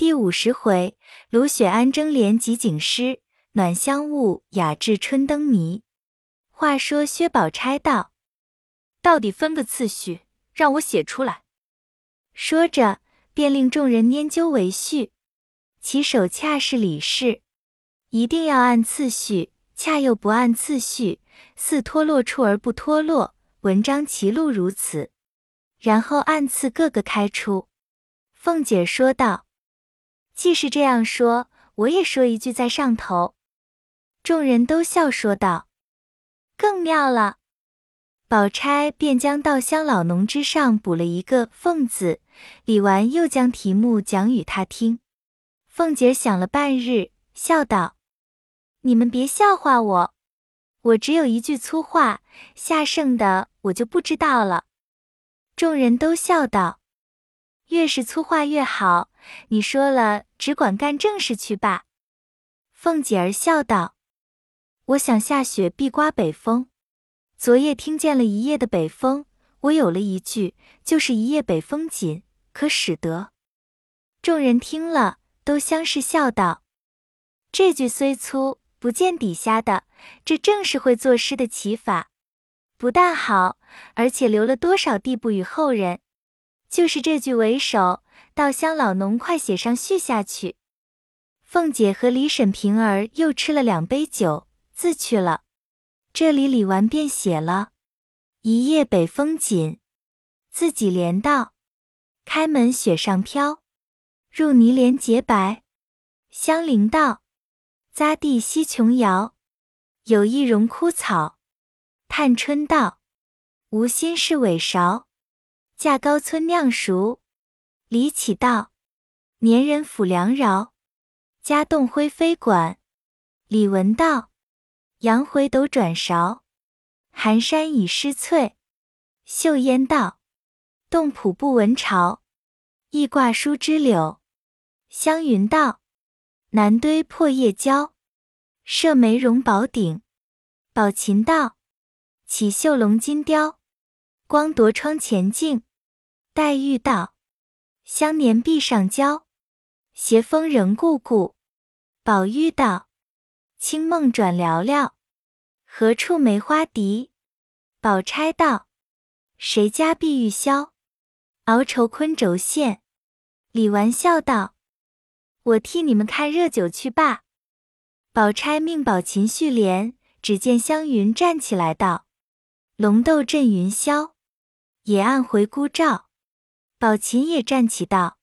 第五十回，卢雪庵争联集景诗，暖香雾雅致春灯谜。话说薛宝钗道：“到底分个次序，让我写出来。”说着，便令众人拈阄为序。其手恰是李氏，一定要按次序，恰又不按次序，似脱落处而不脱落。文章其路如此，然后按次各个开出。凤姐说道。既是这样说，我也说一句在上头。众人都笑说道：“更妙了。”宝钗便将稻香老农之上补了一个“凤”字，李纨又将题目讲与他听。凤姐想了半日，笑道：“你们别笑话我，我只有一句粗话，下剩的我就不知道了。”众人都笑道：“越是粗话越好，你说了。”只管干正事去吧。凤姐儿笑道：“我想下雪必刮北风，昨夜听见了一夜的北风，我有了一句，就是一夜北风紧，可使得。”众人听了，都相视笑道：“这句虽粗，不见底下的，这正是会作诗的奇法，不但好，而且留了多少地步与后人。就是这句为首。”稻香老农，快写上序下去。凤姐和李婶平儿又吃了两杯酒，自去了。这里李纨便写了一夜北风紧，自己连道：开门雪上飘，入泥莲洁白。香菱道：匝地西琼瑶，有意荣枯草。探春道：无心事尾勺，架高村酿熟。李启道：“年人抚梁饶，家栋灰飞管。”李文道：“杨回斗转勺，寒山已失翠。”秀烟道：“洞浦不闻潮，意挂疏枝柳。”湘云道：“南堆破叶蕉，射梅容宝顶。”宝琴道：“起绣龙金雕，光夺窗前镜。”黛玉道：香年壁上娇，斜风仍故故。宝玉道：“清梦转寥寥，何处梅花笛？”宝钗道：“谁家碧玉箫，熬愁昆轴线？”李纨笑道：“我替你们看热酒去罢。”宝钗命宝琴续帘，只见湘云站起来道：“龙斗震云霄，野岸回孤照。”宝琴也站起道：“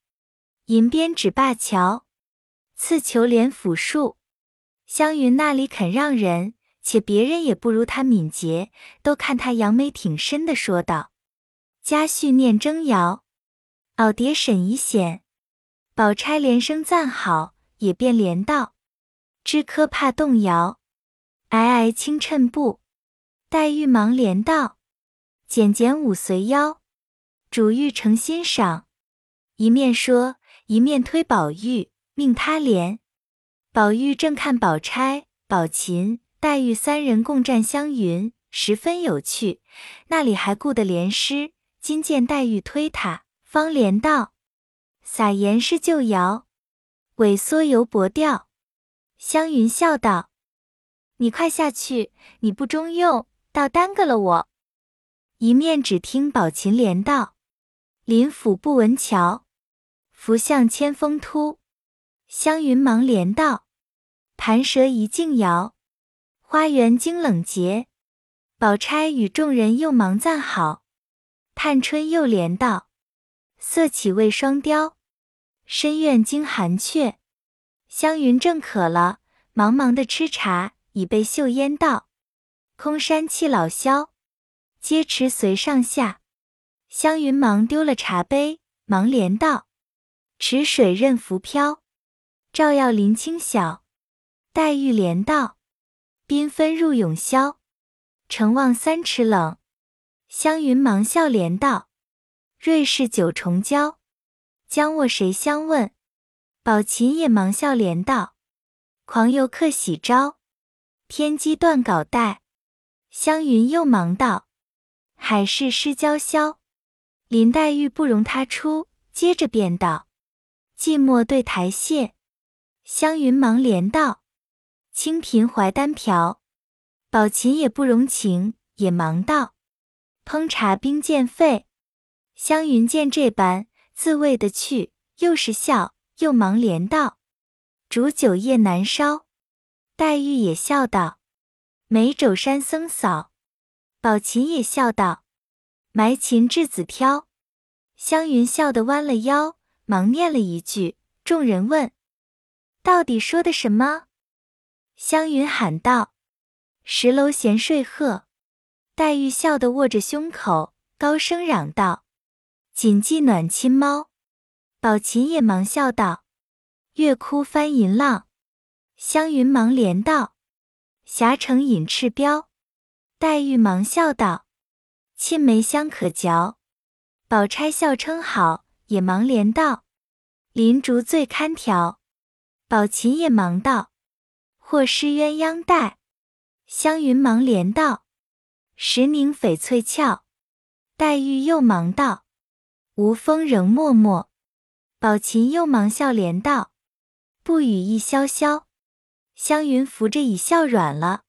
银鞭指灞桥，刺球连斧树。”湘云那里肯让人，且别人也不如他敏捷，都看他扬眉挺身的说道：“家婿念征谣，袄蝶沈一显。”宝钗连声赞好，也便连道：“知科怕动摇，皑皑轻衬布。”黛玉忙连道：“简简舞随腰。”主玉诚欣赏，一面说，一面推宝玉，命他连。宝玉正看宝钗、宝琴、黛玉三人共战湘云，十分有趣，那里还顾得连诗？今见黛玉推他，方连道：“撒盐是旧谣，萎缩犹薄调。”湘云笑道：“你快下去，你不中用，倒耽搁了我。”一面只听宝琴连道。林府不闻桥，福向千峰突。湘云忙连道：盘蛇一径摇，花园惊冷节。宝钗与众人又忙赞好。探春又连道：色起未双雕，深院惊寒雀。湘云正渴了，忙忙的吃茶，已被秀烟道：空山气老萧，皆持随上下。湘云忙丢了茶杯，忙连道：“池水任浮漂，照耀林清晓。”黛玉连道：“缤纷入永宵，城望三尺冷。”湘云忙笑连道：“瑞士九重娇，将卧谁相问？”宝琴也忙笑连道：“狂游客喜招，天机断稿带。”湘云又忙道：“海市失娇绡。”林黛玉不容他出，接着便道：“寂寞对台榭。湘云忙连道：“清贫怀单瓢。”宝琴也不容情，也忙道：“烹茶冰渐沸。”湘云见这般，自谓的去，又是笑，又忙连道：“煮酒夜难烧。”黛玉也笑道：“美肘山僧扫。”宝琴也笑道：“埋琴稚子挑。”湘云笑得弯了腰，忙念了一句。众人问：“到底说的什么？”湘云喊道：“十楼闲睡鹤。”黛玉笑得握着胸口，高声嚷道：“锦记暖亲猫。”宝琴也忙笑道：“月窟翻银浪。”湘云忙连道：“霞城饮赤标。”黛玉忙笑道：“沁梅香可嚼。”宝钗笑称好，也忙连道：“林竹最堪调。”宝琴也忙道：“或失鸳鸯带。”湘云忙连道：“石凝翡翠俏。”黛玉又忙道：“无风仍脉脉。”宝琴又忙笑连道：“不语亦潇潇。”湘云扶着已笑软了。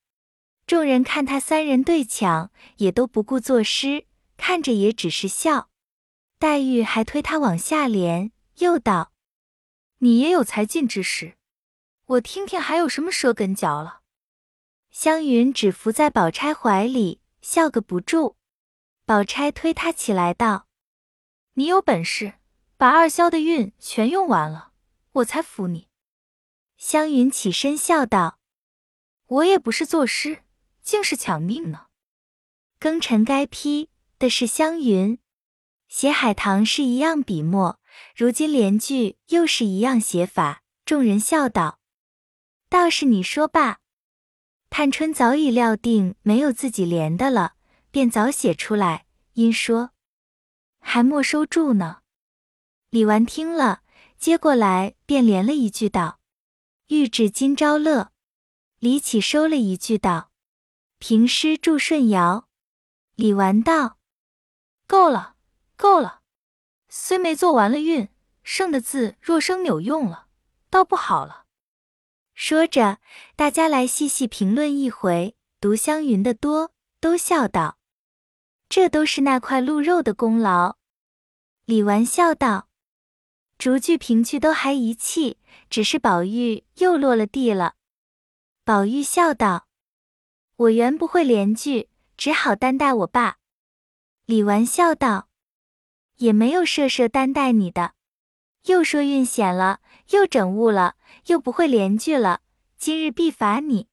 众人看他三人对抢，也都不顾作诗，看着也只是笑。黛玉还推他往下连，又道：“你也有才尽之时，我听听还有什么舌根嚼了。”湘云只伏在宝钗怀里，笑个不住。宝钗推他起来道：“你有本事把二萧的韵全用完了，我才服你。”湘云起身笑道：“我也不是作诗。”竟是抢命呢！庚辰该批的是湘云，写海棠是一样笔墨，如今连句又是一样写法。众人笑道：“倒是你说罢。”探春早已料定没有自己连的了，便早写出来，因说：“还没收住呢。”李纨听了，接过来便连了一句道：“欲至今朝乐。”李启收了一句道。平诗祝顺尧，李纨道：“够了，够了。虽没做完了韵，剩的字若生扭用了，倒不好了。”说着，大家来细细评论一回，读湘云的多，都笑道：“这都是那块鹿肉的功劳。”李纨笑道：“逐句评去都还一气，只是宝玉又落了地了。”宝玉笑道。我原不会连句，只好担待我爸。李纨笑道：“也没有设设担待你的，又说运险了，又整误了，又不会连句了。今日必罚你。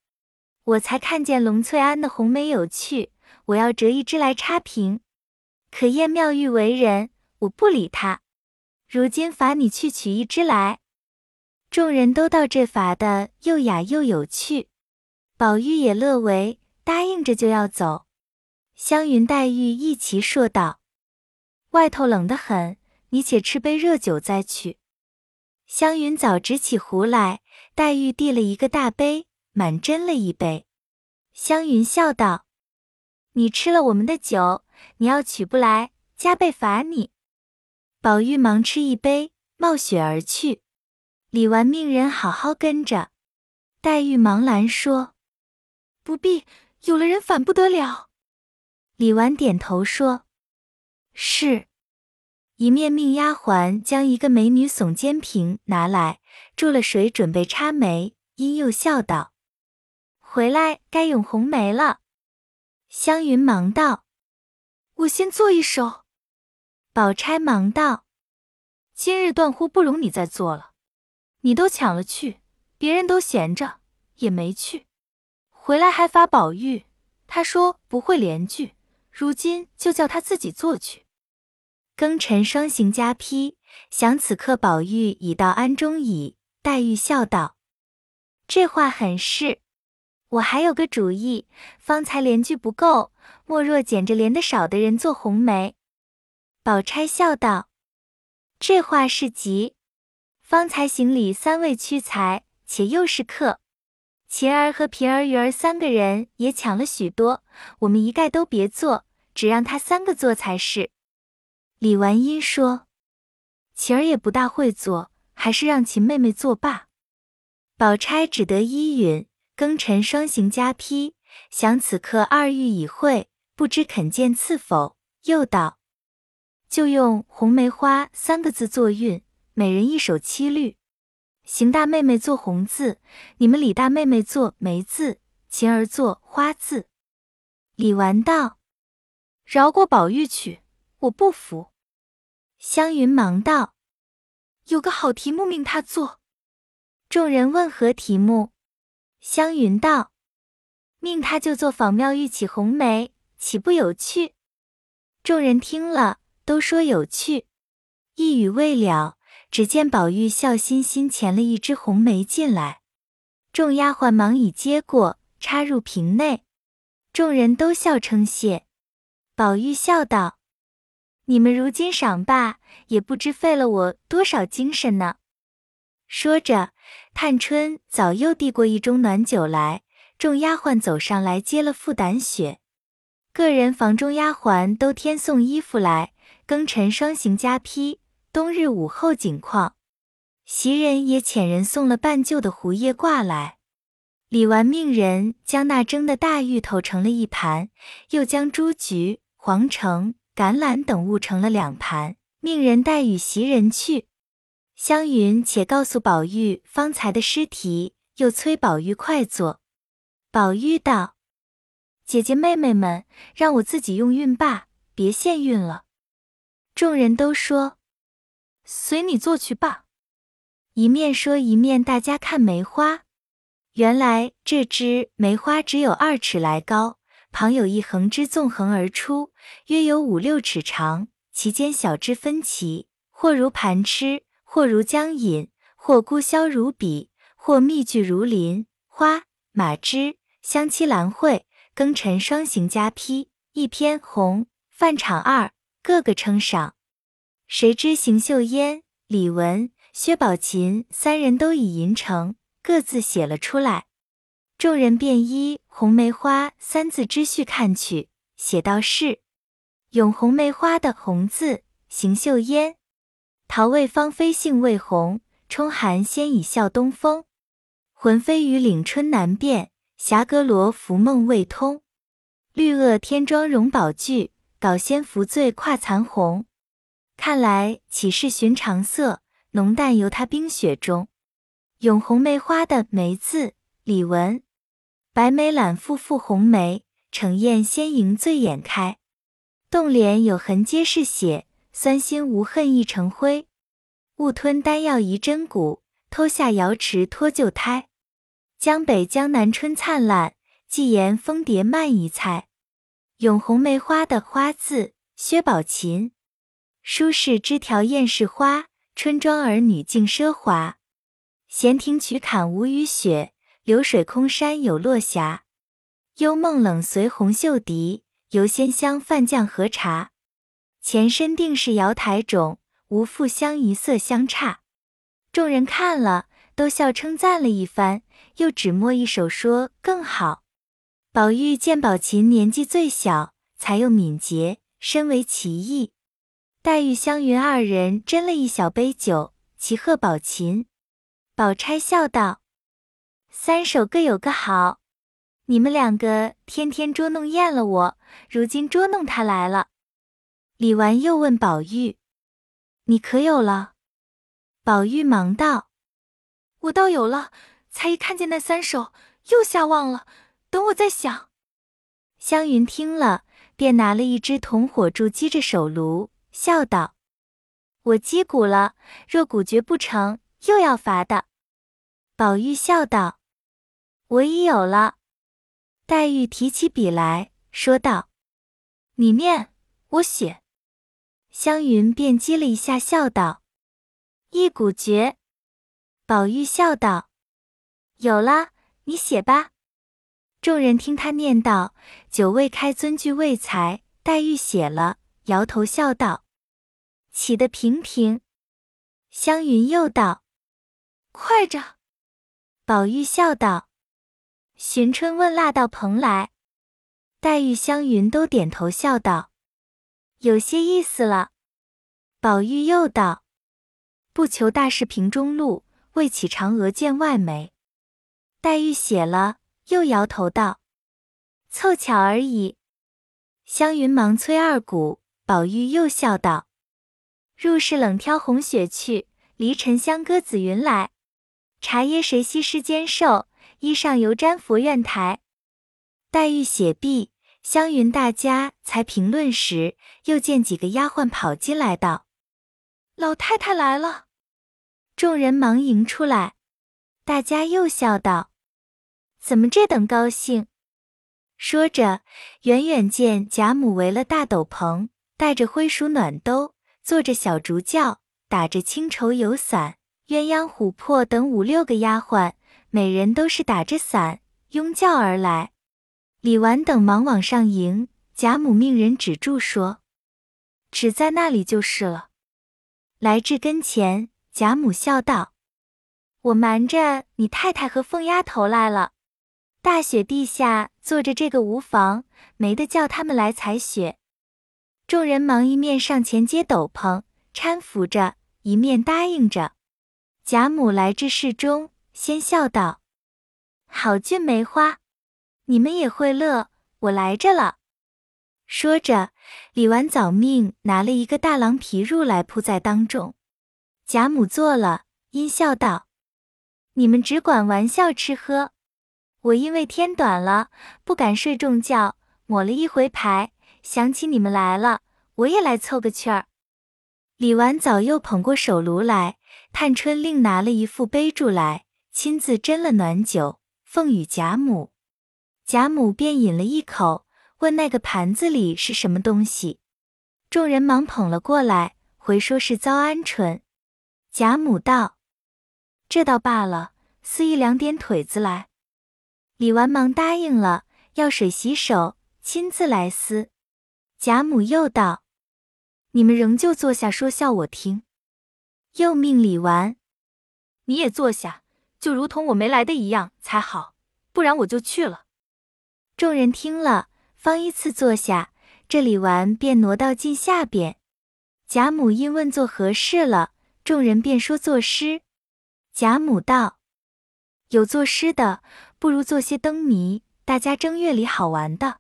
我才看见龙翠庵的红梅有趣，我要折一支来插评。可厌妙玉为人，我不理他。如今罚你去取一支来。众人都道这罚的又雅又有趣。”宝玉也乐为，答应着就要走。湘云、黛玉一齐说道：“外头冷得很，你且吃杯热酒再去。”湘云早执起壶来，黛玉递了一个大杯，满斟了一杯。湘云笑道：“你吃了我们的酒，你要取不来，加倍罚你。”宝玉忙吃一杯，冒雪而去。李纨命人好好跟着。黛玉忙拦说。不必，有了人反不得了。李纨点头说：“是。”一面命丫鬟将一个美女耸肩瓶拿来，注了水，准备插梅。因又笑道：“回来该咏红梅了。”湘云忙道：“我先做一首。”宝钗忙道：“今日断乎不容你再做了，你都抢了去，别人都闲着，也没去。”回来还罚宝玉，他说不会连句，如今就叫他自己做去。庚辰双行加批，想此刻宝玉已到庵中矣。黛玉笑道：“这话很是，我还有个主意，方才连句不够，莫若捡着连得少的人做红梅。”宝钗笑道：“这话是急，方才行礼三位屈才，且又是客。”晴儿和平儿、鱼儿三个人也抢了许多，我们一概都别做，只让他三个做才是。李纨因说：“晴儿也不大会做，还是让秦妹妹作罢。宝钗只得依允。庚辰双行加批，想此刻二玉已会，不知肯见赐否？又道：就用红梅花三个字作韵，每人一首七律。邢大妹妹做红字，你们李大妹妹做梅字，晴儿做花字。李纨道：饶过宝玉去，我不服。湘云忙道：有个好题目，命他做。众人问何题目？湘云道：“命他就做仿妙玉起红梅，岂不有趣？”众人听了，都说有趣。一语未了，只见宝玉笑嘻嘻衔了一枝红梅进来，众丫鬟忙已接过，插入瓶内。众人都笑称谢。宝玉笑道：“你们如今赏罢，也不知费了我多少精神呢。”说着。探春早又递过一盅暖酒来，众丫鬟走上来接了覆胆雪。个人房中丫鬟都添送衣服来。庚辰双行加披，冬日午后景况。袭人也遣人送了半旧的胡叶挂来。李纨命人将那蒸的大芋头盛了一盘，又将朱菊、黄橙、橄榄等物盛了两盘，命人带与袭人去。湘云且告诉宝玉方才的诗题，又催宝玉快做。宝玉道：“姐姐妹妹们，让我自己用韵罢，别现韵了。”众人都说：“随你做去罢。”一面说一面大家看梅花。原来这枝梅花只有二尺来高，旁有一横枝纵横而出，约有五六尺长，其间小枝分歧，或如盘螭。或如江引，或孤萧如笔，或密聚如林。花马枝香七兰蕙，庚辰双行加披，一篇红范场二，个个称赏。谁知邢岫烟、李文、薛宝琴三人都已吟成，各自写了出来。众人便依红梅花三字之序看去，写道是：咏红梅花的红字，邢岫烟。桃未芳菲杏未红，冲寒先已笑东风。魂飞雨岭春难辨，霞阁罗浮梦未通。绿萼天妆容宝具，搞仙扶醉跨残红。看来岂是寻常色，浓淡由他冰雪中。咏红梅花的梅字，李文。白眉揽复复红梅，逞艳先迎醉眼开。动脸有痕皆是血。酸心无恨亦成灰，误吞丹药移真骨，偷下瑶池脱旧胎。江北江南春灿烂，寄言蜂蝶慢一猜。咏红梅花的花字，薛宝琴。书是枝条艳是花，春庄儿女竞奢华。闲庭曲槛无雨雪，流水空山有落霞。幽梦冷随红袖笛，游仙香泛绛荷茶。前身定是瑶台种，无复相宜色相差。众人看了，都笑称赞了一番，又只摸一首说更好。宝玉见宝琴年纪最小，才又敏捷，深为其艺。黛玉、湘云二人斟了一小杯酒，齐贺宝琴。宝钗笑道：“三首各有个好，你们两个天天捉弄厌了我，如今捉弄他来了。”李纨又问宝玉：“你可有了？”宝玉忙道：“我倒有了，才一看见那三首，又吓忘了。等我再想。”湘云听了，便拿了一支铜火柱击着手炉，笑道：“我击鼓了，若鼓绝不成，又要罚的。”宝玉笑道：“我已有了。”黛玉提起笔来说道：“你念，我写。”湘云便击了一下，笑道：“一鼓绝。”宝玉笑道：“有了，你写吧。”众人听他念道：“酒未开，尊句未裁。”黛玉写了，摇头笑道：“起得平平。”湘云又道：“快着。”宝玉笑道：“寻春问腊到蓬莱。”黛玉、湘云都点头笑道。有些意思了。宝玉又道：“不求大事平中路，为启嫦娥见外媒。”黛玉写了，又摇头道：“凑巧而已。”湘云忙催二姑，宝玉又笑道：“入室冷挑红雪去，离尘香歌紫云来。茶耶谁惜世间瘦，衣上犹沾佛院台。”黛玉写毕，湘云大家才评论时，又见几个丫鬟跑进来道：“老太太来了。”众人忙迎出来，大家又笑道：“怎么这等高兴？”说着，远远见贾母围了大斗篷，带着灰鼠暖兜，坐着小竹轿，打着青绸油伞，鸳鸯、琥珀等五六个丫鬟，每人都是打着伞拥轿而来。李纨等忙往上迎，贾母命人止住，说：“只在那里就是了。”来至跟前，贾母笑道：“我瞒着你太太和凤丫头来了。”大雪地下坐着这个无妨，没得叫他们来采雪。众人忙一面上前接斗篷，搀扶着，一面答应着。贾母来至室中，先笑道：“好俊梅花，你们也会乐，我来着了。”说着，李纨早命拿了一个大狼皮褥来铺在当中。贾母坐了，阴笑道：“你们只管玩笑吃喝。”我因为天短了，不敢睡重觉，抹了一回牌，想起你们来了，我也来凑个趣儿。李纨早又捧过手炉来，探春另拿了一副杯箸来，亲自斟了暖酒，奉与贾母。贾母便饮了一口，问那个盘子里是什么东西。众人忙捧了过来，回说是糟鹌鹑。贾母道：“这倒罢了，撕一两点腿子来。”李纨忙答应了，要水洗手，亲自来撕。贾母又道：“你们仍旧坐下说笑我听。”又命李纨：“你也坐下，就如同我没来的一样才好，不然我就去了。”众人听了，方依次坐下，这李纨便挪到近下边。贾母因问做何事了，众人便说作诗。贾母道：“有作诗的。”不如做些灯谜，大家正月里好玩的。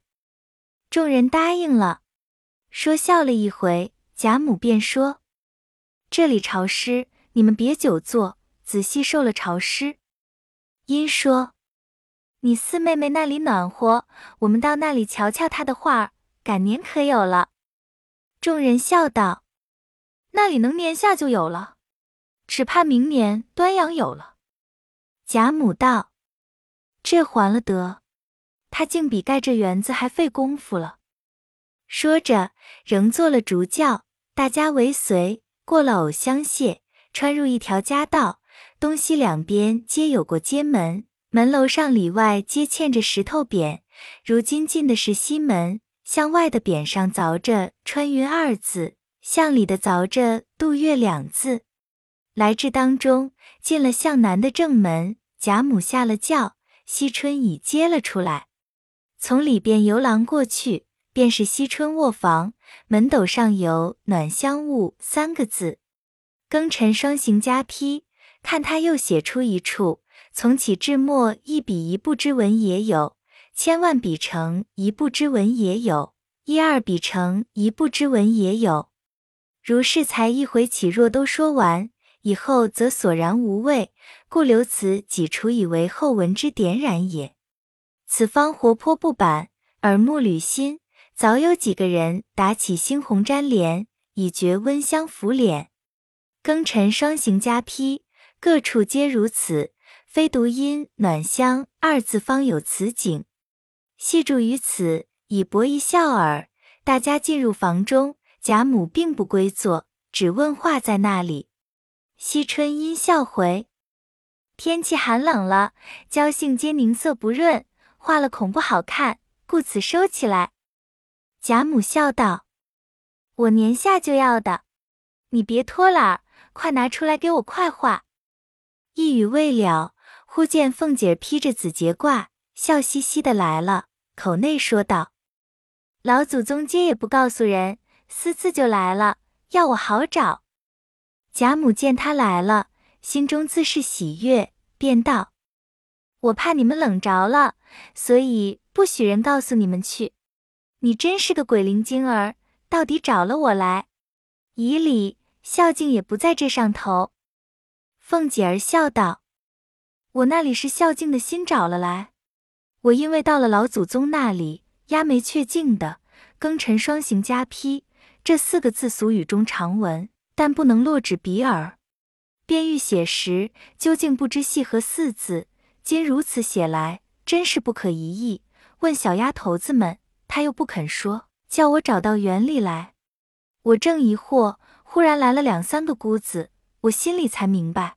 众人答应了，说笑了一回，贾母便说：“这里潮湿，你们别久坐，仔细受了潮湿。”因说：“你四妹妹那里暖和，我们到那里瞧瞧她的画儿，赶年可有了。”众人笑道：“那里能年下就有了，只怕明年端阳有了。”贾母道。这还了得！他竟比盖这园子还费功夫了。说着，仍坐了竹轿，大家围随，过了藕香榭，穿入一条夹道，东西两边皆有过街门，门楼上里外皆嵌着石头匾。如今进的是西门，向外的匾上凿着“穿云”二字，向里的凿着“渡月”两字。来至当中，进了向南的正门，贾母下了轿。惜春已接了出来，从里边游廊过去，便是惜春卧房，门斗上有“暖香雾”三个字。庚辰双行加批，看他又写出一处，从起至末一笔一步之文也有，千万笔成一步之文也有，一二笔成一步之文也有。如是才一回起，若都说完。以后则索然无味，故留此几处以为后文之点染也。此方活泼不板，耳目履新，早有几个人打起猩红粘连，以觉温香拂脸。庚辰双行加批，各处皆如此，非独因暖香二字方有此景。细注于此，以博一笑耳。大家进入房中，贾母并不归坐，只问话在那里。惜春因笑回：“天气寒冷了，娇性皆凝色不润，画了恐不好看，故此收起来。”贾母笑道：“我年下就要的，你别拖懒，快拿出来给我快画。”一语未了，忽见凤姐披着紫节褂，笑嘻嘻的来了，口内说道：“老祖宗接也不告诉人，私自就来了，要我好找。”贾母见他来了，心中自是喜悦，便道：“我怕你们冷着了，所以不许人告诉你们去。你真是个鬼灵精儿，到底找了我来。以礼孝敬也不在这上头。”凤姐儿笑道：“我那里是孝敬的心找了来，我因为到了老祖宗那里，压眉却敬的，庚辰双行加批，这四个字俗语中常闻。”但不能落纸笔耳，便欲写时，究竟不知系何四字。今如此写来，真是不可一议。问小丫头子们，她又不肯说，叫我找到园里来。我正疑惑，忽然来了两三个姑子，我心里才明白。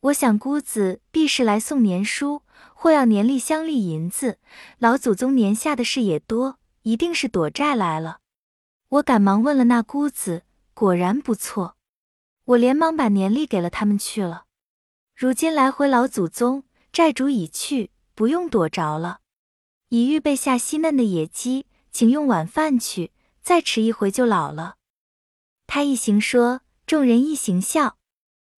我想姑子必是来送年书，或要年例乡里银子。老祖宗年下的事也多，一定是躲债来了。我赶忙问了那姑子。果然不错，我连忙把年历给了他们去了。如今来回老祖宗，债主已去，不用躲着了。已预备下稀嫩的野鸡，请用晚饭去。再迟一回就老了。他一行说，众人一行笑。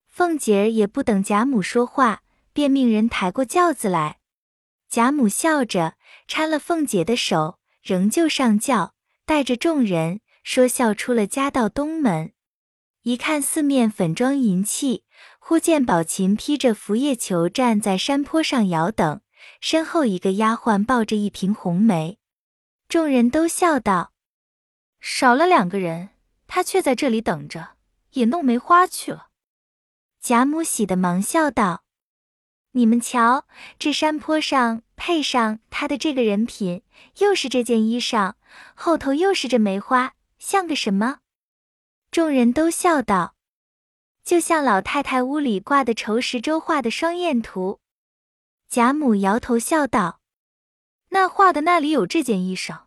凤姐儿也不等贾母说话，便命人抬过轿子来。贾母笑着搀了凤姐的手，仍旧上轿，带着众人。说笑出了家，到东门，一看四面粉妆银器，忽见宝琴披着拂叶裘站在山坡上遥等，身后一个丫鬟抱着一瓶红梅，众人都笑道：“少了两个人，他却在这里等着，也弄梅花去了。”贾母喜的忙笑道：“你们瞧，这山坡上配上他的这个人品，又是这件衣裳，后头又是这梅花。”像个什么？众人都笑道：“就像老太太屋里挂的仇石洲画的双燕图。”贾母摇头笑道：“那画的那里有这件衣裳？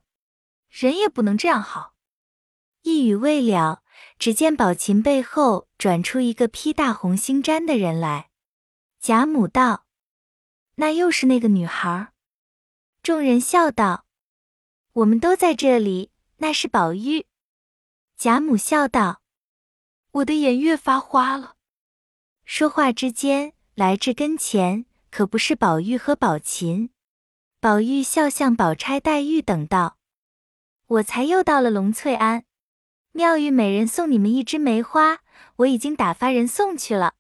人也不能这样好。”一语未了，只见宝琴背后转出一个披大红星毡的人来。贾母道：“那又是那个女孩。”众人笑道：“我们都在这里，那是宝玉。”贾母笑道：“我的眼越发花了。”说话之间，来至跟前，可不是宝玉和宝琴。宝玉笑向宝钗、黛玉等道：“我才又到了龙翠庵，妙玉每人送你们一枝梅花，我已经打发人送去了。”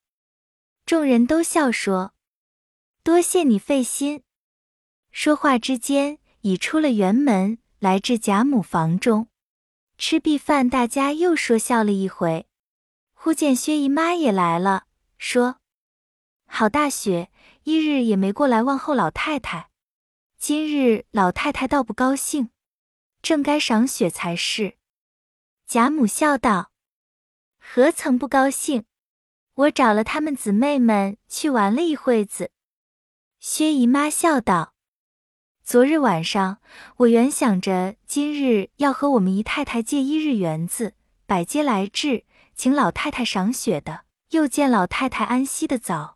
众人都笑说：“多谢你费心。”说话之间，已出了园门，来至贾母房中。吃毕饭，大家又说笑了一回。忽见薛姨妈也来了，说：“好大雪，一日也没过来问候老太太。今日老太太倒不高兴，正该赏雪才是。”贾母笑道：“何曾不高兴？我找了她们姊妹们去玩了一会子。”薛姨妈笑道。昨日晚上，我原想着今日要和我们姨太太借一日园子，百街来至，请老太太赏雪的。又见老太太安息的早，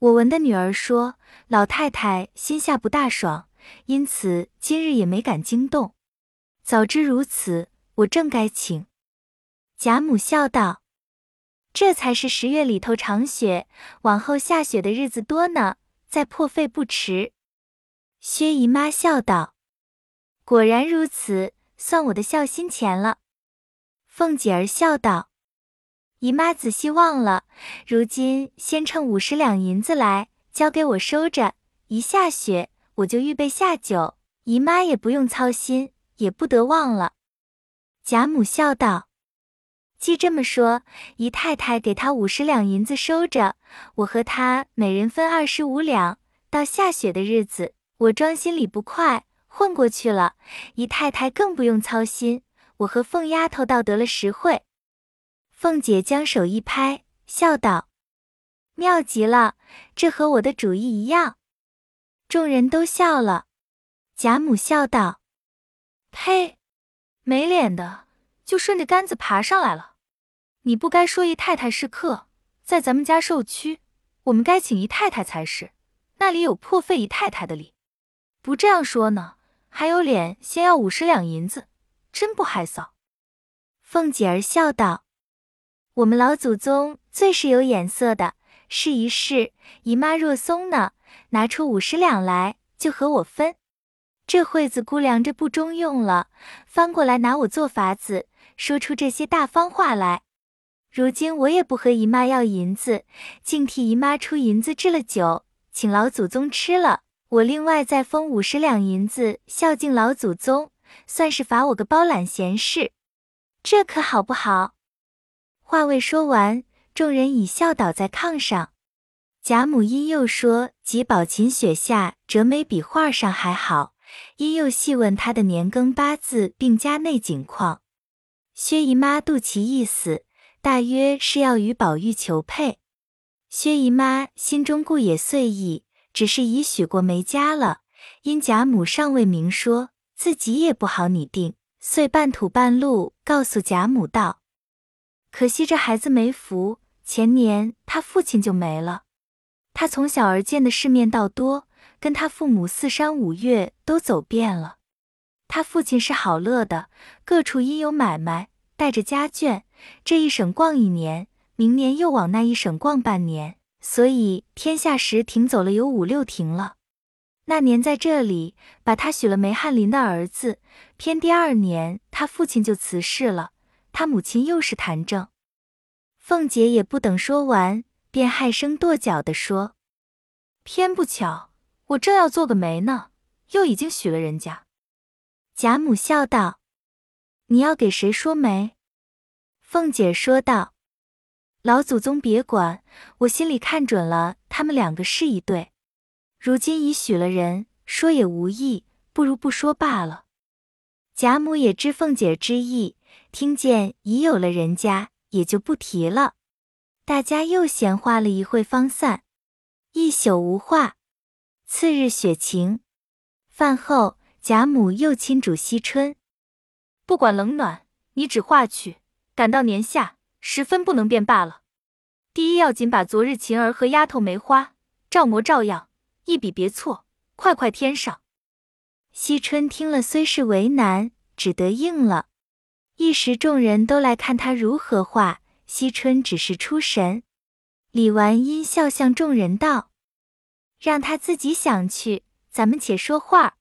我闻的女儿说老太太心下不大爽，因此今日也没敢惊动。早知如此，我正该请。贾母笑道：“这才是十月里头长雪，往后下雪的日子多呢，再破费不迟。”薛姨妈笑道：“果然如此，算我的孝心钱了。”凤姐儿笑道：“姨妈仔细忘了，如今先称五十两银子来，交给我收着。一下雪，我就预备下酒，姨妈也不用操心，也不得忘了。”贾母笑道：“既这么说，姨太太给她五十两银子收着，我和她每人分二十五两，到下雪的日子。”我装心里不快，混过去了。姨太太更不用操心，我和凤丫头倒得了实惠。凤姐将手一拍，笑道：“妙极了，这和我的主意一样。”众人都笑了。贾母笑道：“呸，没脸的，就顺着杆子爬上来了。你不该说姨太太是客，在咱们家受屈，我们该请姨太太才是。那里有破费姨太太的礼？”不这样说呢，还有脸先要五十两银子，真不害臊。凤姐儿笑道：“我们老祖宗最是有眼色的，试一试。姨妈若松呢，拿出五十两来，就和我分。这会子估量着不中用了，翻过来拿我做法子，说出这些大方话来。如今我也不和姨妈要银子，竟替姨妈出银子制了酒，请老祖宗吃了。我另外再封五十两银子，孝敬老祖宗，算是罚我个包揽闲事，这可好不好？话未说完，众人已笑倒在炕上。贾母因又说及宝琴雪下折梅笔画上还好，因又细问他的年庚八字并家内景况。薛姨妈度其意思，大约是要与宝玉求配。薛姨妈心中故也遂意。只是已许过没家了，因贾母尚未明说，自己也不好拟定，遂半吐半路告诉贾母道：“可惜这孩子没福，前年他父亲就没了。他从小儿见的世面倒多，跟他父母四山五岳都走遍了。他父亲是好乐的，各处因有买卖，带着家眷，这一省逛一年，明年又往那一省逛半年。”所以天下时停走了有五六停了。那年在这里把他许了梅翰林的儿子，偏第二年他父亲就辞世了，他母亲又是痰症。凤姐也不等说完，便害声跺脚的说：“偏不巧，我正要做个媒呢，又已经许了人家。”贾母笑道：“你要给谁说媒？”凤姐说道。老祖宗别管，我心里看准了，他们两个是一对。如今已许了人，说也无益，不如不说罢了。贾母也知凤姐之意，听见已有了人家，也就不提了。大家又闲话了一会，方散。一宿无话。次日雪晴，饭后贾母又亲嘱惜春，不管冷暖，你只画去，赶到年下。十分不能变罢了。第一要紧，把昨日晴儿和丫头梅花照模照样，一笔别错，快快添上。惜春听了，虽是为难，只得应了。一时众人都来看他如何画，惜春只是出神。李纨因笑向众人道：“让他自己想去，咱们且说话。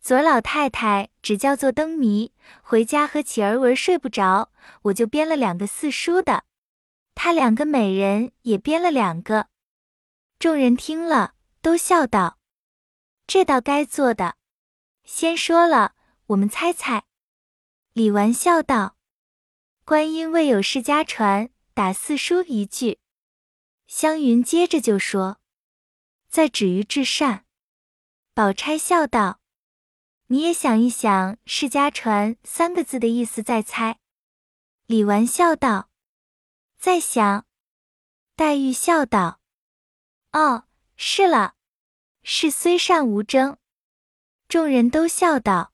昨老太太只叫做灯谜，回家和启儿文睡不着，我就编了两个四书的。他两个美人也编了两个。众人听了，都笑道：“这倒该做的。”先说了，我们猜猜。李纨笑道：“观音未有世家传，打四书一句。”湘云接着就说：“在止于至善。”宝钗笑道。你也想一想“世家传”三个字的意思，再猜。李纨笑道：“在想。”黛玉笑道：“哦，是了，是虽善无争。”众人都笑道：“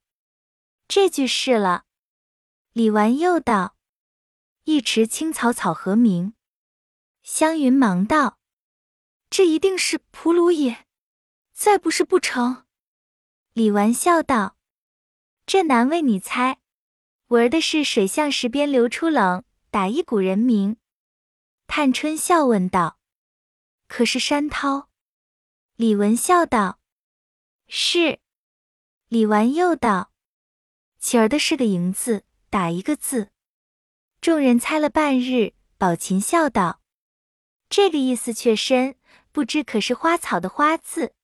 这句是了。”李纨又道：“一池青草草何名？”湘云忙道：“这一定是蒲芦也，再不是不成。”李纨笑道：“这难为你猜，文儿的是水向石边流出冷，打一股人名。”探春笑问道：“可是山涛？”李文笑道：“是。”李纨又道：“起儿的是个银字，打一个字。”众人猜了半日，宝琴笑道：“这个意思却深，不知可是花草的花字？”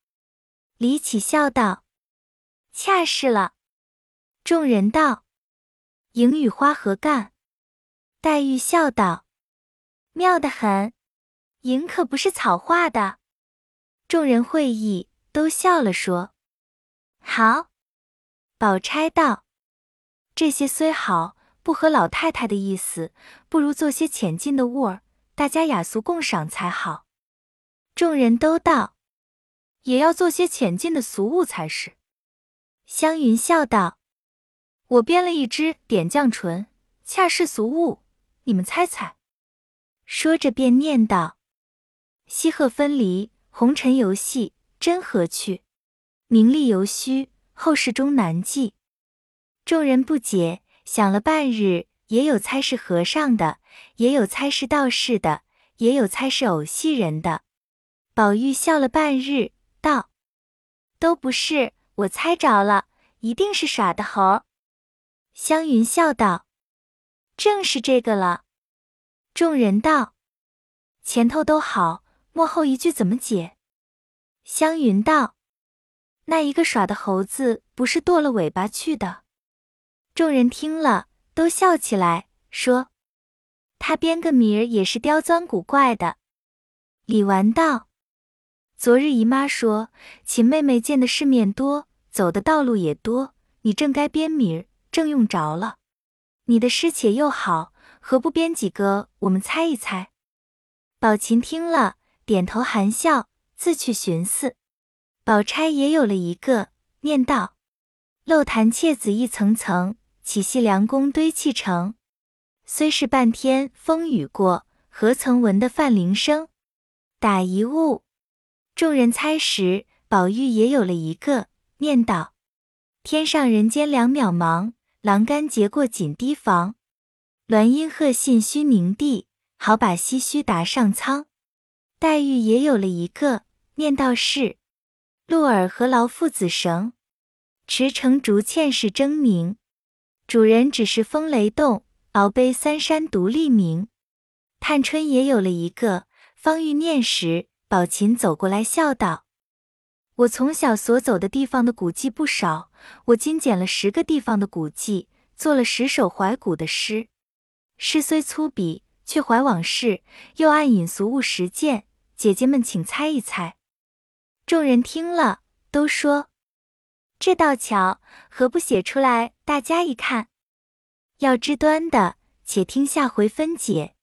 李启笑道。恰是了，众人道：“影与花何干？”黛玉笑道：“妙得很，影可不是草画的。”众人会意，都笑了，说：“好。”宝钗道：“这些虽好，不合老太太的意思，不如做些浅近的物儿，大家雅俗共赏才好。”众人都道：“也要做些浅近的俗物才是。”湘云笑道：“我编了一支点绛唇，恰是俗物，你们猜猜。”说着便念道：“西鹤分离，红尘游戏，真何趣？名利犹虚，后世终难记。”众人不解，想了半日，也有猜是和尚的，也有猜是道士的，也有猜是偶戏人的。宝玉笑了半日，道：“都不是，我猜着了，一定是耍的猴。”湘云笑道：“正是这个了。”众人道：“前头都好，幕后一句怎么解？”湘云道：“那一个耍的猴子，不是剁了尾巴去的。”众人听了，都笑起来，说：“他编个名儿也是刁钻古怪的。”李纨道：“昨日姨妈说，秦妹妹见的世面多，走的道路也多，你正该编名儿，正用着了。你的诗且又好。”何不编几个，我们猜一猜？宝琴听了，点头含笑，自去寻思。宝钗也有了一个，念道：“漏潭窃子一层层，起细梁宫堆砌成。虽是半天风雨过，何曾闻得范铃声？”打一物。众人猜时，宝玉也有了一个，念道：“天上人间两渺茫，栏杆结过紧堤防。”鸾音鹤信须凝地，好把唏嘘答上苍。黛玉也有了一个，念道是：鹿耳何劳父子绳，驰骋竹堑是争鸣。主人只是风雷动，鳌杯三山独立名。探春也有了一个，方欲念时，宝琴走过来笑道：“我从小所走的地方的古迹不少，我今捡了十个地方的古迹，做了十首怀古的诗。”诗虽粗鄙，却怀往事，又暗引俗物实践。姐姐们，请猜一猜。众人听了，都说：“这倒巧，何不写出来，大家一看？”要知端的，且听下回分解。